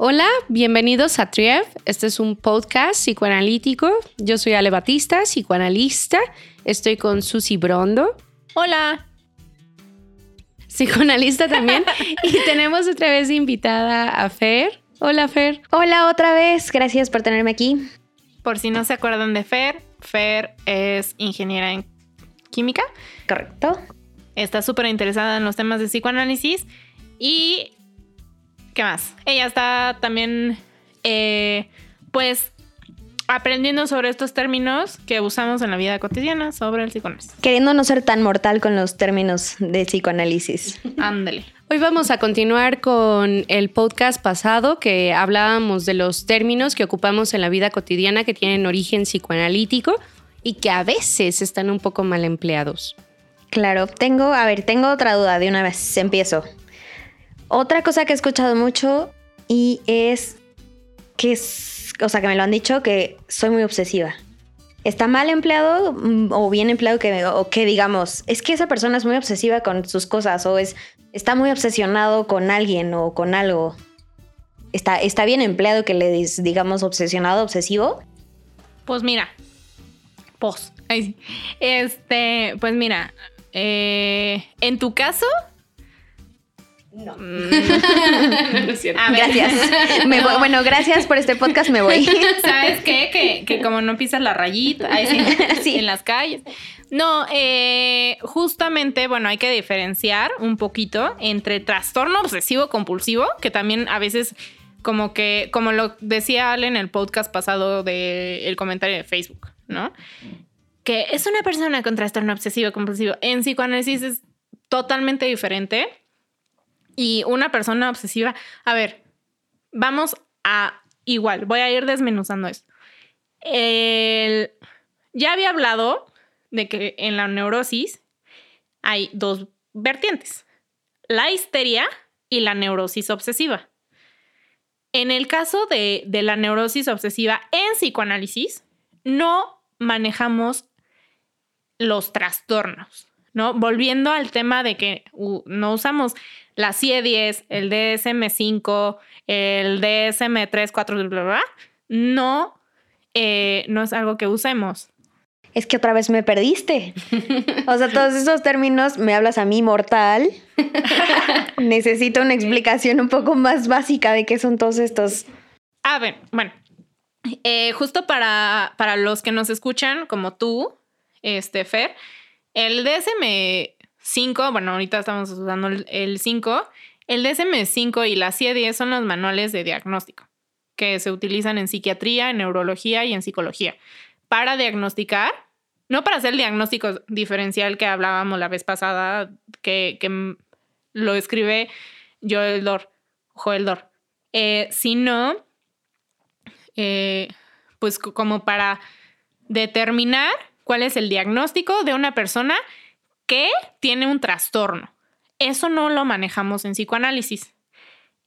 Hola, bienvenidos a Trief. Este es un podcast psicoanalítico. Yo soy Ale Batista, psicoanalista. Estoy con Susi Brondo. Hola. Psicoanalista también. y tenemos otra vez invitada a Fer. Hola, Fer. Hola otra vez. Gracias por tenerme aquí. Por si no se acuerdan de Fer, Fer es ingeniera en química. Correcto. Está súper interesada en los temas de psicoanálisis y ¿Qué más? Ella está también, eh, pues, aprendiendo sobre estos términos que usamos en la vida cotidiana sobre el psicoanálisis. Queriendo no ser tan mortal con los términos de psicoanálisis. Ándale. Hoy vamos a continuar con el podcast pasado que hablábamos de los términos que ocupamos en la vida cotidiana que tienen origen psicoanalítico y que a veces están un poco mal empleados. Claro, tengo, a ver, tengo otra duda de una vez, empiezo. Otra cosa que he escuchado mucho y es que, o sea, que me lo han dicho, que soy muy obsesiva. ¿Está mal empleado mm, o bien empleado que, o que digamos, es que esa persona es muy obsesiva con sus cosas o es, está muy obsesionado con alguien o con algo? ¿Está, está bien empleado que le digamos obsesionado, obsesivo? Pues mira, pues, este, pues mira, eh, en tu caso, no. Mm. gracias. bueno, gracias por este podcast, me voy. ¿Sabes qué? Que, como no pisas la rayita sí, en las calles. No, eh, justamente, bueno, hay que diferenciar un poquito entre trastorno obsesivo compulsivo, que también a veces como que, como lo decía Ale en el podcast pasado del comentario de Facebook, ¿no? Que es una persona con trastorno obsesivo compulsivo. En psicoanálisis es totalmente diferente y una persona obsesiva, a ver, vamos a igual, voy a ir desmenuzando esto. ya había hablado de que en la neurosis hay dos vertientes, la histeria y la neurosis obsesiva. En el caso de, de la neurosis obsesiva en psicoanálisis, no manejamos los trastornos, ¿no? Volviendo al tema de que no usamos la CIE-10, el DSM-5, el DSM-3, 4, bla, bla, no, eh, no es algo que usemos. Es que otra vez me perdiste. O sea, todos esos términos me hablas a mí mortal. Necesito una explicación un poco más básica de qué son todos estos. A ver, bueno, eh, justo para, para los que nos escuchan, como tú, este, Fer, el DSM 5, bueno, ahorita estamos usando el 5, el DSM-5 y la CIE-10 son los manuales de diagnóstico que se utilizan en psiquiatría, en neurología y en psicología. Para diagnosticar, no para hacer el diagnóstico diferencial que hablábamos la vez pasada, que, lo escribe Joel Dor, Joel Dor, eh, sino eh, pues como para determinar cuál es el diagnóstico de una persona que tiene un trastorno. Eso no lo manejamos en psicoanálisis.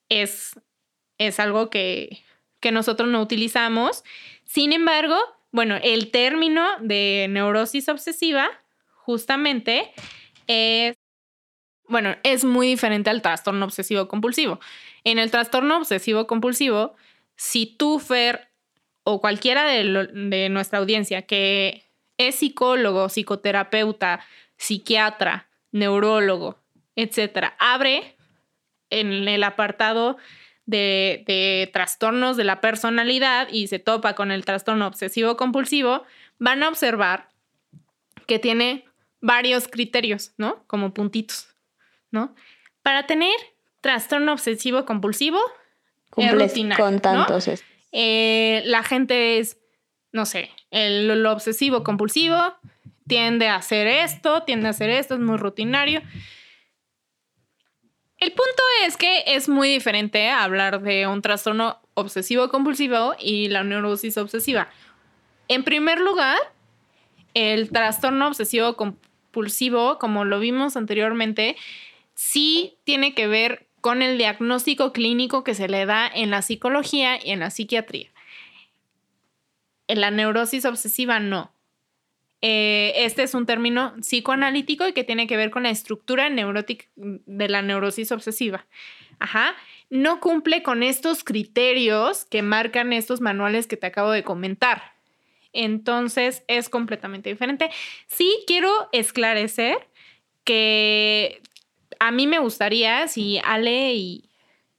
Es, es algo que, que nosotros no utilizamos. Sin embargo, bueno, el término de neurosis obsesiva justamente es, bueno, es muy diferente al trastorno obsesivo compulsivo. En el trastorno obsesivo compulsivo, si tú, Fer, o cualquiera de, de nuestra audiencia que es psicólogo, psicoterapeuta, psiquiatra, neurólogo, etcétera, abre en el apartado de, trastornos de la personalidad y se topa con el trastorno obsesivo compulsivo, van a observar que tiene varios criterios, ¿no? Como puntitos, ¿no? Para tener trastorno obsesivo compulsivo, con tantos. Eh, la gente es, no sé, el, obsesivo compulsivo tiende a hacer esto, tiende a hacer esto, es muy rutinario. El punto es que es muy diferente hablar de un trastorno obsesivo compulsivo y la neurosis obsesiva. En primer lugar, el trastorno obsesivo compulsivo, como lo vimos anteriormente, sí tiene que ver con el diagnóstico clínico que se le da en la psicología y en la psiquiatría. La neurosis obsesiva no. Eh, este es un término psicoanalítico y que tiene que ver con la estructura neurótica de la neurosis obsesiva. Ajá. no cumple con estos criterios que marcan estos manuales que te acabo de comentar. Entonces es completamente diferente. Sí quiero esclarecer que a mí me gustaría, si Ale y,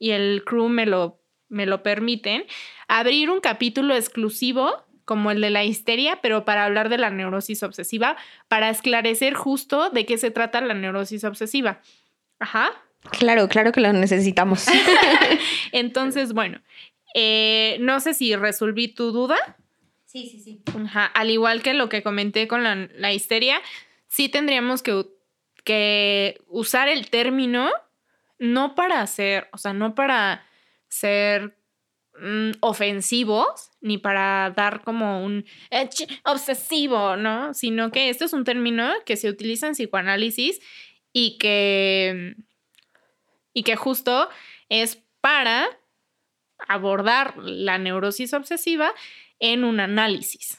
el crew me lo, me lo permiten, abrir un capítulo exclusivo como el de la histeria, pero para hablar de la neurosis obsesiva, para esclarecer justo de qué se trata la neurosis obsesiva. Ajá. Claro, claro que lo necesitamos. Entonces, bueno, eh, no sé si resolví tu duda. Sí, sí, sí. Ajá. Al igual que lo que comenté con la, histeria, sí tendríamos que, que usar el término no para ser, o sea, no para ser Mm, ofensivos ni para dar como un obsesivo, ¿no? Sino que esto es un término que se utiliza en psicoanálisis y que, y que justo es para abordar la neurosis obsesiva en un análisis.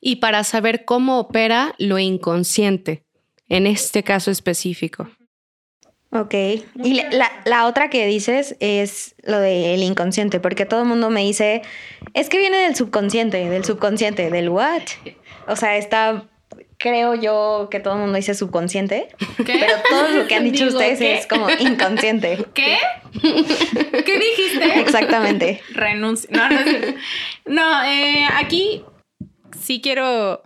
Y para saber cómo opera lo inconsciente, en este caso específico. Ok. Y la, otra que dices es lo del inconsciente, porque todo el mundo me dice, es que viene del subconsciente, del subconsciente, del what. O sea, está, creo yo que todo el mundo dice subconsciente, pero todo lo que han dicho ustedes es como inconsciente. ¿Qué? ¿Qué dijiste? Exactamente. Renuncio. No, no, no eh, aquí sí quiero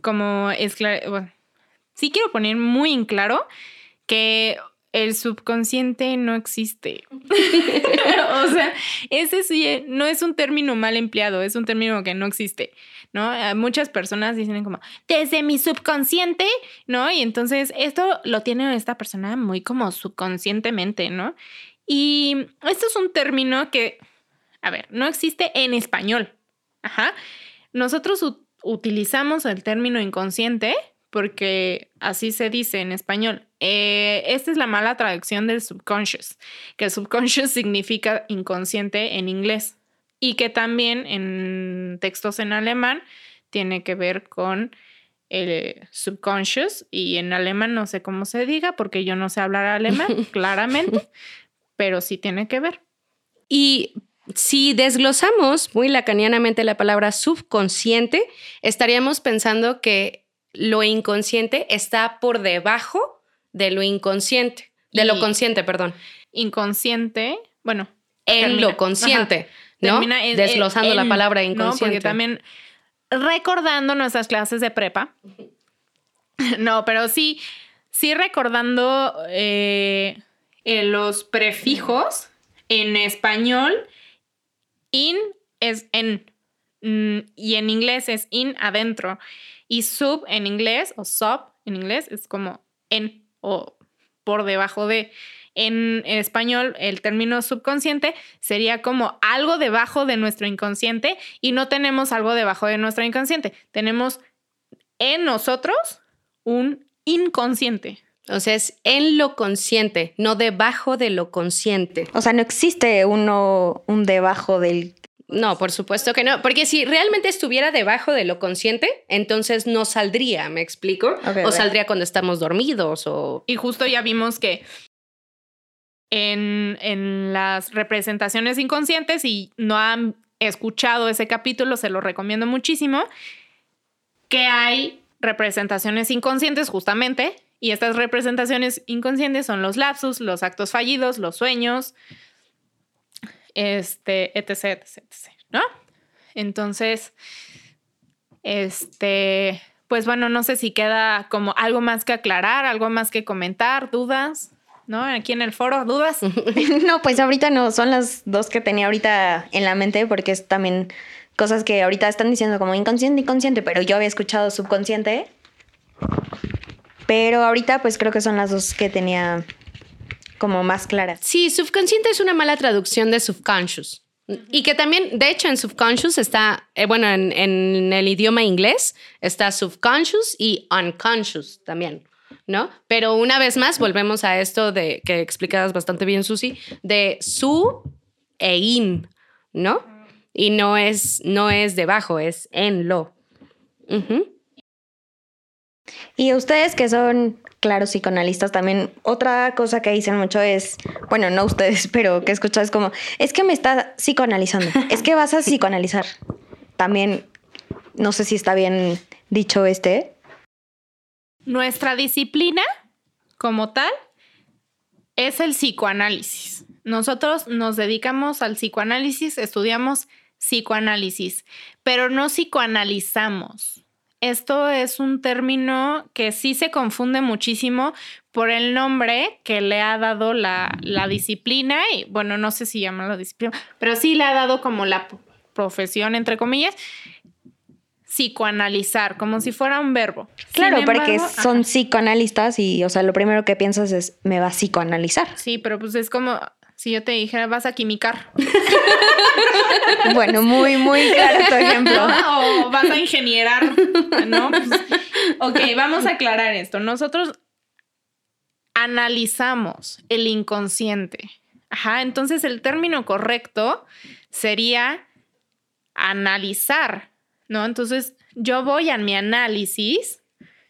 como esclarecer, bueno, sí quiero poner muy en claro que el subconsciente no existe. o sea, ese sí no es un término mal empleado, es un término que no existe, ¿no? Muchas personas dicen como, desde mi subconsciente, ¿no? Y entonces esto lo tiene esta persona muy como subconscientemente, ¿no? Y esto es un término que, a ver, no existe en español. Ajá. Nosotros utilizamos el término inconsciente porque así se dice en español. Eh, esta es la mala traducción del subconscious, que el subconscious significa inconsciente en inglés y que también en textos en alemán tiene que ver con el subconscious y en alemán no sé cómo se diga porque yo no sé hablar alemán, claramente, pero sí tiene que ver. Y si desglosamos muy lacanianamente la palabra subconsciente, estaríamos pensando que lo inconsciente está por debajo de lo inconsciente, de lo consciente, perdón. Inconsciente, bueno. En lo consciente, ¿no? Desglosando la palabra inconsciente. Porque también recordando nuestras clases de prepa. no, pero sí, sí recordando eh, los prefijos en español, in es en mm, y en inglés es in adentro. Y sub en inglés, o sub en inglés, es como en o por debajo de. En, español, el término subconsciente sería como algo debajo de nuestro inconsciente y no tenemos algo debajo de nuestro inconsciente. Tenemos en nosotros un inconsciente. O sea, es en lo consciente, no debajo de lo consciente. O sea, no existe uno, un debajo del no, por supuesto que no, porque si realmente estuviera debajo de lo consciente, entonces no saldría, ¿me explico? o saldría cuando estamos dormidos o... Y justo ya vimos que en, en las representaciones inconscientes, y no han escuchado ese capítulo, se lo recomiendo muchísimo, que hay representaciones inconscientes justamente, y estas representaciones inconscientes son los lapsus, los actos fallidos, los sueños, este, etc, etc, etc, ¿no? Entonces, este, pues bueno, no sé si queda como algo más que aclarar, algo más que comentar, dudas, ¿no? Aquí en el foro, dudas. no, pues ahorita no, son las dos que tenía ahorita en la mente porque es también cosas que ahorita están diciendo como inconsciente, inconsciente, pero yo había escuchado subconsciente. Pero ahorita pues creo que son las dos que tenía como más clara. Sí, subconsciente es una mala traducción de subconscious. Y que también, de hecho, en subconscious está, eh, bueno, en, el idioma inglés está subconscious y unconscious también, ¿no? Pero una vez más, volvemos a esto de que explicabas bastante bien, Susi, de su e in, ¿no? Y no es, no es debajo, es en lo. Y ustedes que son, claro, psicoanalistas también, otra cosa que dicen mucho es, bueno, no ustedes, pero que escuchas es como, es que me está psicoanalizando, es que vas a psicoanalizar. También, no sé si está bien dicho este. Nuestra disciplina, como tal, es el psicoanálisis. Nosotros nos dedicamos al psicoanálisis, estudiamos psicoanálisis, pero no psicoanalizamos. Esto es un término que sí se confunde muchísimo por el nombre que le ha dado la, la disciplina, y bueno, no sé si llama la disciplina, pero sí le ha dado como la profesión, entre comillas, psicoanalizar, como si fuera un verbo. Claro, porque son ajá. psicoanalistas y, o sea, lo primero que piensas es, me va a psicoanalizar. Sí, pero pues es como si yo te dijera, vas a quimicar. Bueno, muy, muy claro tu ejemplo. ¿no? O vas a ingenierar, ¿no? Pues, ok, vamos a aclarar esto. Nosotros analizamos el inconsciente. Ajá, entonces el término correcto sería analizar, ¿no? Entonces yo voy a mi análisis,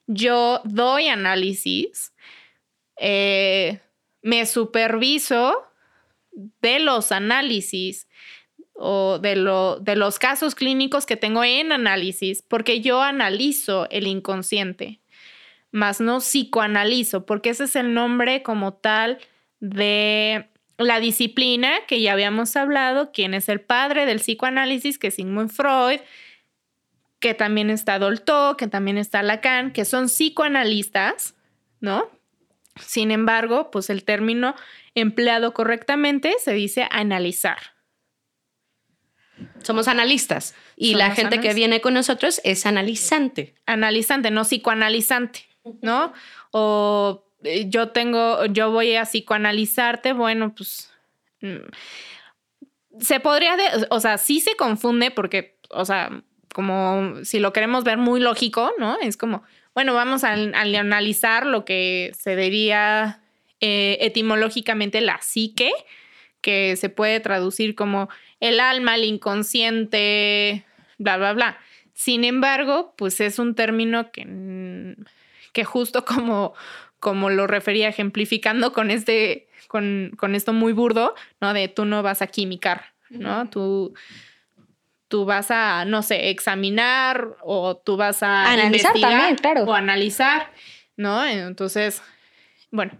yo doy análisis, eh, me superviso de los análisis o de, lo, de los casos clínicos que tengo en análisis, porque yo analizo el inconsciente, más no psicoanalizo, porque ese es el nombre como tal de la disciplina que ya habíamos hablado, quién es el padre del psicoanálisis, que es Sigmund Freud, que también está Dolto, que también está Lacan, que son psicoanalistas, ¿no? Sin embargo, pues el término empleado correctamente se dice analizar. Somos analistas y la gente que viene con nosotros es analizante. analizante, no psicoanalizante, ¿no? O eh, yo tengo, yo voy a psicoanalizarte, bueno, pues mm, se podría, de- o sea, sí se confunde porque, o sea, como si lo queremos ver muy lógico, ¿no? Es como, bueno, vamos a, an- a analizar lo que se diría eh, etimológicamente la psique, que se puede traducir como el alma, el inconsciente, bla, bla, bla. Sin embargo, pues es un término que, que justo como, como lo refería ejemplificando con este, con, con esto muy burdo, ¿no? De tú no vas a quimicar, ¿no? Tú, tú vas a, no sé, examinar o tú vas a Analizar investigar también, claro. o analizar, ¿no? Entonces, bueno,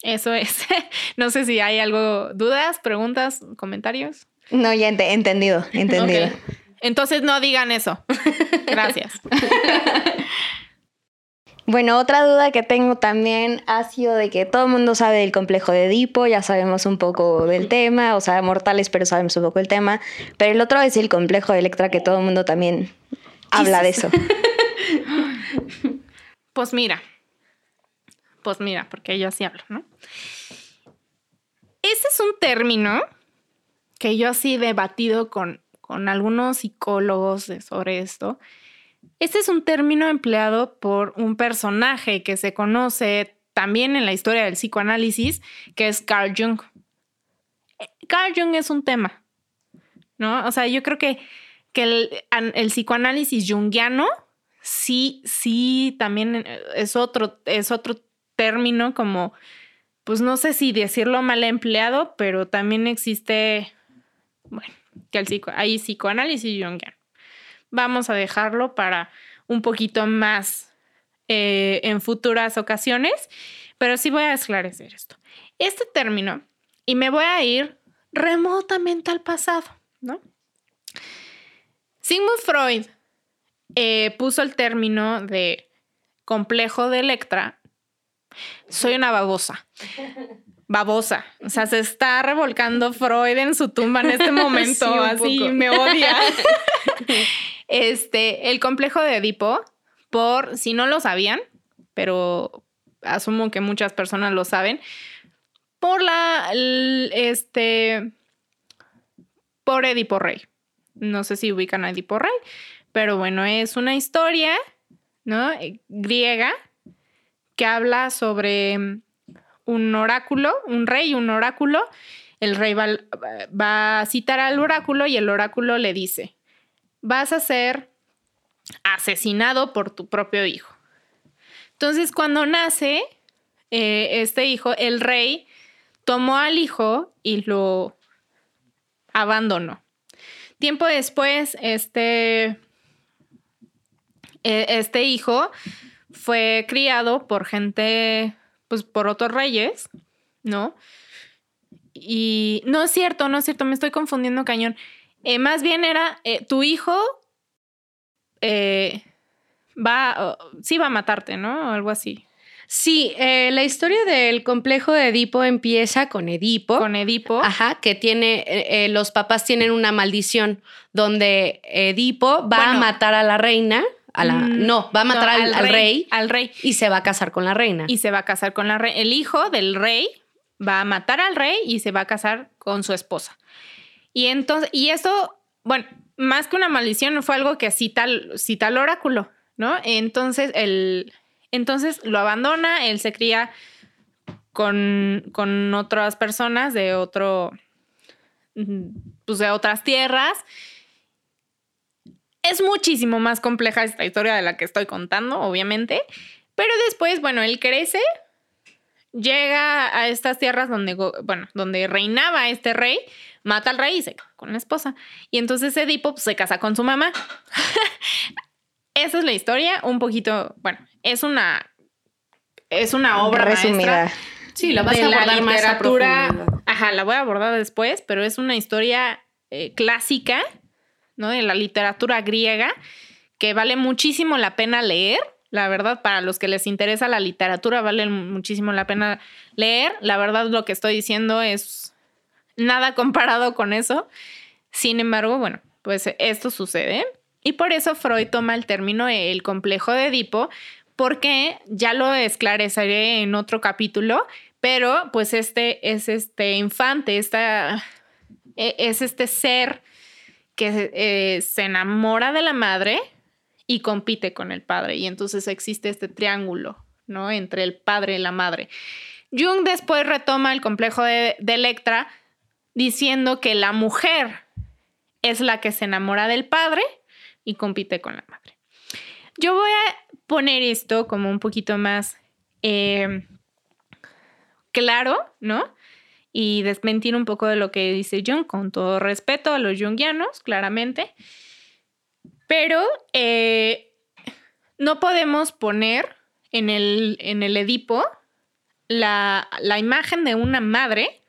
eso es. no sé si hay algo, dudas, preguntas, comentarios. No, ya ente- entendido, entendido. Entonces no digan eso. Gracias. Bueno, otra duda que tengo también ha sido de que todo el mundo sabe del complejo de Edipo, ya sabemos un poco del tema, o sea, mortales, pero sabemos un poco el tema. Pero el otro es el complejo de Electra, que todo el mundo también habla de eso. Pues mira. Pues mira, porque yo así hablo, ¿no? Ese es un término que yo así he debatido con, con algunos psicólogos sobre esto. Este es un término empleado por un personaje que se conoce también en la historia del psicoanálisis, que es Carl Jung. Eh, Carl Jung es un tema, ¿no? O sea, yo creo que, que el, an- el psicoanálisis junguiano sí, sí, también eh, es otro, es otro término como, pues no sé si decirlo mal empleado, pero también existe, bueno, que el psico, hay psicoanálisis junguiano. Vamos a dejarlo para un poquito más eh, en futuras ocasiones, pero sí voy a esclarecer esto. Este término, y me voy a ir remotamente al pasado, ¿no? Sigmund Freud eh, puso el término de complejo de Electra. Soy una babosa. Babosa. O sea, se está revolcando Freud en su tumba en este momento. Sí, así poco. me odia. este, el complejo de Edipo, por si no lo sabían, pero asumo que muchas personas lo saben, por la, este, por Edipo Rey. No sé si ubican a Edipo Rey, pero bueno, es una historia, ¿no? Griega que habla sobre un oráculo, un rey, un oráculo. El rey va a citar al oráculo y el oráculo le dice, vas a ser asesinado por tu propio hijo. Entonces, cuando nace eh, este hijo, el rey tomó al hijo y lo abandonó. Tiempo después, este, e, este hijo fue criado por gente, pues por otros reyes, ¿no? Y no es cierto, no es cierto, me estoy confundiendo cañón. Eh, más bien era, eh, tu hijo eh, va, sí va a matarte, ¿no? O algo así. Sí, la historia del complejo de Edipo empieza con Edipo. Con Edipo. Ajá, que tiene, los papás tienen una maldición donde Edipo va a matar a la reina. A la, mm, no, va a matar al, rey, rey, Al rey. Y se va a casar con la reina. Y se va a casar con la reina. El hijo del rey va a matar al rey y se va a casar con su esposa. Y entonces, y eso, bueno, más que una maldición, fue algo que cita, el oráculo, ¿no? Entonces, él, entonces lo abandona, él se cría con, con otras personas de otro, pues de otras tierras. Es muchísimo más compleja esta historia de la que estoy contando, obviamente. Pero después, bueno, él crece, llega a estas tierras donde, bueno, donde reinaba este rey, mata al rey y se casa con la esposa. Y entonces Edipo pues, se casa con su mamá. Esa es la historia, un poquito, bueno, es una es una obra resumida. Sí, la vas a abordar más Ajá, la voy a abordar después, pero es una historia eh, clásica, ¿no? De la literatura griega que vale muchísimo la pena leer la verdad, para los que les interesa la literatura, vale muchísimo la pena leer. La verdad, lo que estoy diciendo es nada comparado con eso. Sin embargo, bueno, pues esto sucede. Y por eso Freud toma el término el complejo de Edipo, porque ya lo esclareceré en otro capítulo, pero pues este es este infante, esta, e, es este ser que eh, se enamora de la madre, y compite con el padre. Y entonces existe este triángulo, ¿no? Entre el padre y la madre. Jung después retoma el complejo de, Electra diciendo que la mujer es la que se enamora del padre y compite con la madre. Yo voy a poner esto como un poquito más eh, claro, ¿no? Y desmentir un poco de lo que dice Jung, con todo respeto a los jungianos, claramente. Pero eh, no podemos poner en el, en el Edipo la, imagen de una madre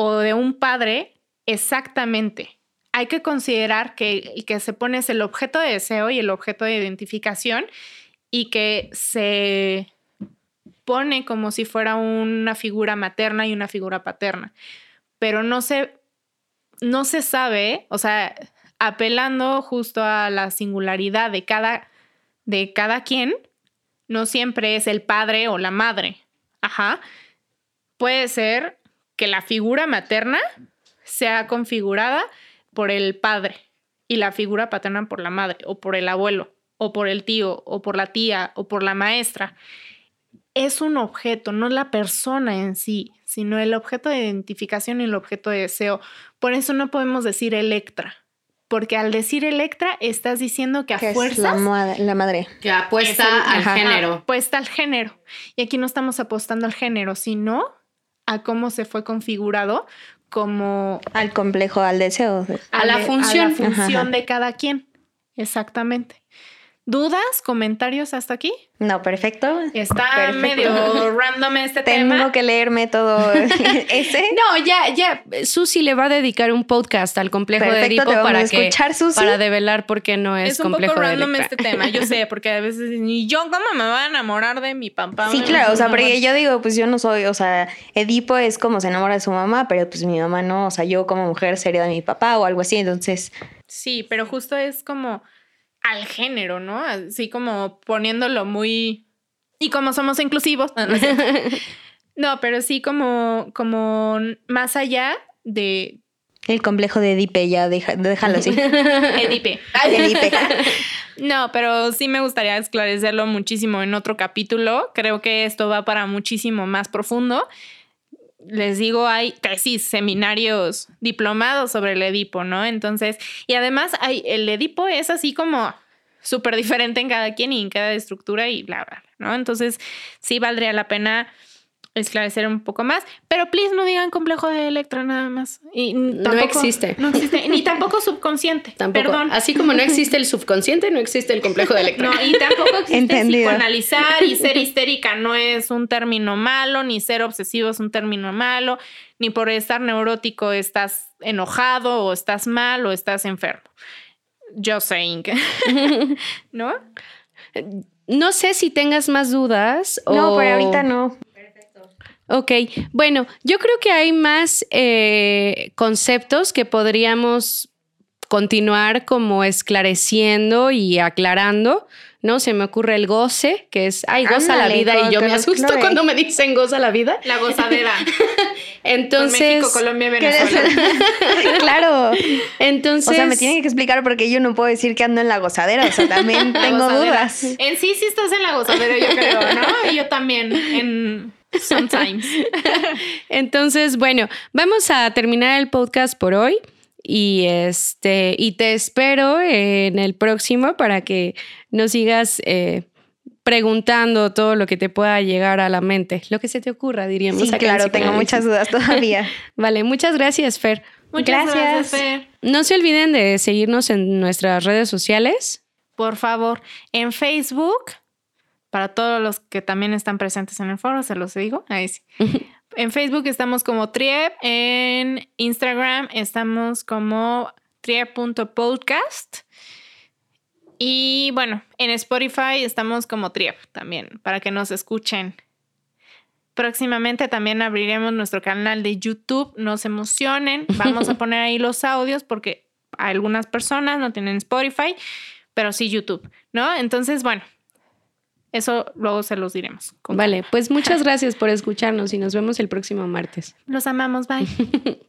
o de un padre exactamente. Hay que considerar que el que se pone es el objeto de deseo y el objeto de identificación y que se pone como si fuera una figura materna y una figura paterna. Pero no se, no se sabe, o sea, apelando justo a la singularidad de cada, de cada quien, no siempre es el padre o la madre. Ajá. Puede ser que la figura materna sea configurada por el padre y la figura paterna por la madre o por el abuelo o por el tío o por la tía o por la maestra. Es un objeto, no la persona en sí, sino el objeto de identificación y el objeto de deseo. Por eso no podemos decir Electra, porque al decir Electra estás diciendo que a fuerza la, madre. Que apuesta al género. Apuesta al género. Y aquí no estamos apostando al género, sino a cómo se fue configurado como... Al complejo, al deseo. A, la función. A la función de cada quien. Exactamente. ¿Dudas? ¿Comentarios hasta aquí? No, perfecto. Está medio random este tema. Tengo que leerme todo ese. No, ya, ya. Susi le va a dedicar un podcast al complejo de Edipo para que escuchar, para develar por qué no es, complejo Es un poco random este tema, yo sé, porque a veces ni yo cómo me voy a enamorar de mi papá. Sí, claro, o sea, porque yo digo, pues yo no soy, o sea, Edipo es como se enamora de su mamá, pero pues mi mamá no, o sea, yo como mujer sería de mi papá o algo así, entonces. Sí, pero justo es como al género, ¿no? Así como poniéndolo muy... Y como somos inclusivos. No, pero sí como, como más allá de... El complejo de Edipe, ya déjalo así. Edipe. Edipe. No, pero sí me gustaría esclarecerlo muchísimo en otro capítulo. Creo que esto va para muchísimo más profundo. Les digo, hay tesis, seminarios, diplomados sobre el Edipo, ¿no? Entonces, y además hay, el Edipo es así como súper diferente en cada quien y en cada estructura y bla, bla, bla, ¿no? Entonces, sí valdría la pena esclarecer un poco más, pero please no digan complejo de Electra nada más. Y no existe. No existe, ni tampoco subconsciente. Tampoco. Perdón. Así como no existe el subconsciente, no existe el complejo de Electra. No, y tampoco existe Entendido. psicoanalizar y ser histérica no es un término malo, ni ser obsesivo es un término malo, ni por estar neurótico estás enojado o estás mal o estás enfermo. Just saying. ¿No? No sé si tengas más dudas. No, o- pero ahorita no. Ok, bueno, yo creo que hay más eh, conceptos que podríamos continuar como esclareciendo y aclarando, ¿no? Se me ocurre el goce, que es, ay, goza la vida, y yo me asusto Chloe. cuando me dicen goza la vida. La gozadera. Entonces, México, Colombia. Venezuela. claro. entonces, O sea, me tienen que explicar porque yo no puedo decir que ando en la gozadera. O sea, también tengo gozadera. dudas. En sí, sí estás en la gozadera, yo creo, ¿no? Y yo también, en sometimes. Entonces, bueno, vamos a terminar el podcast por hoy y este y te espero en el próximo para que nos sigas eh, preguntando todo lo que te pueda llegar a la mente, lo que se te ocurra, diríamos. Sí, claro, tengo muchas dudas todavía. Vale, muchas gracias, Fer. Muchas gracias, Gracias. Fer. No se olviden de seguirnos en nuestras redes sociales. Por favor, en Facebook, para todos los que también están presentes en el foro, se los digo. Ahí sí. En Facebook estamos como Triep, en Instagram estamos como triep.podcast. Y bueno, en Spotify estamos como Triep también, para que nos escuchen. Próximamente también abriremos nuestro canal de YouTube. No se emocionen. Vamos a poner ahí los audios porque algunas personas no tienen Spotify, pero sí YouTube, ¿no? Entonces, bueno, eso luego se los diremos. con Vale, pues muchas gracias por escucharnos y nos vemos el próximo martes. Los amamos, bye.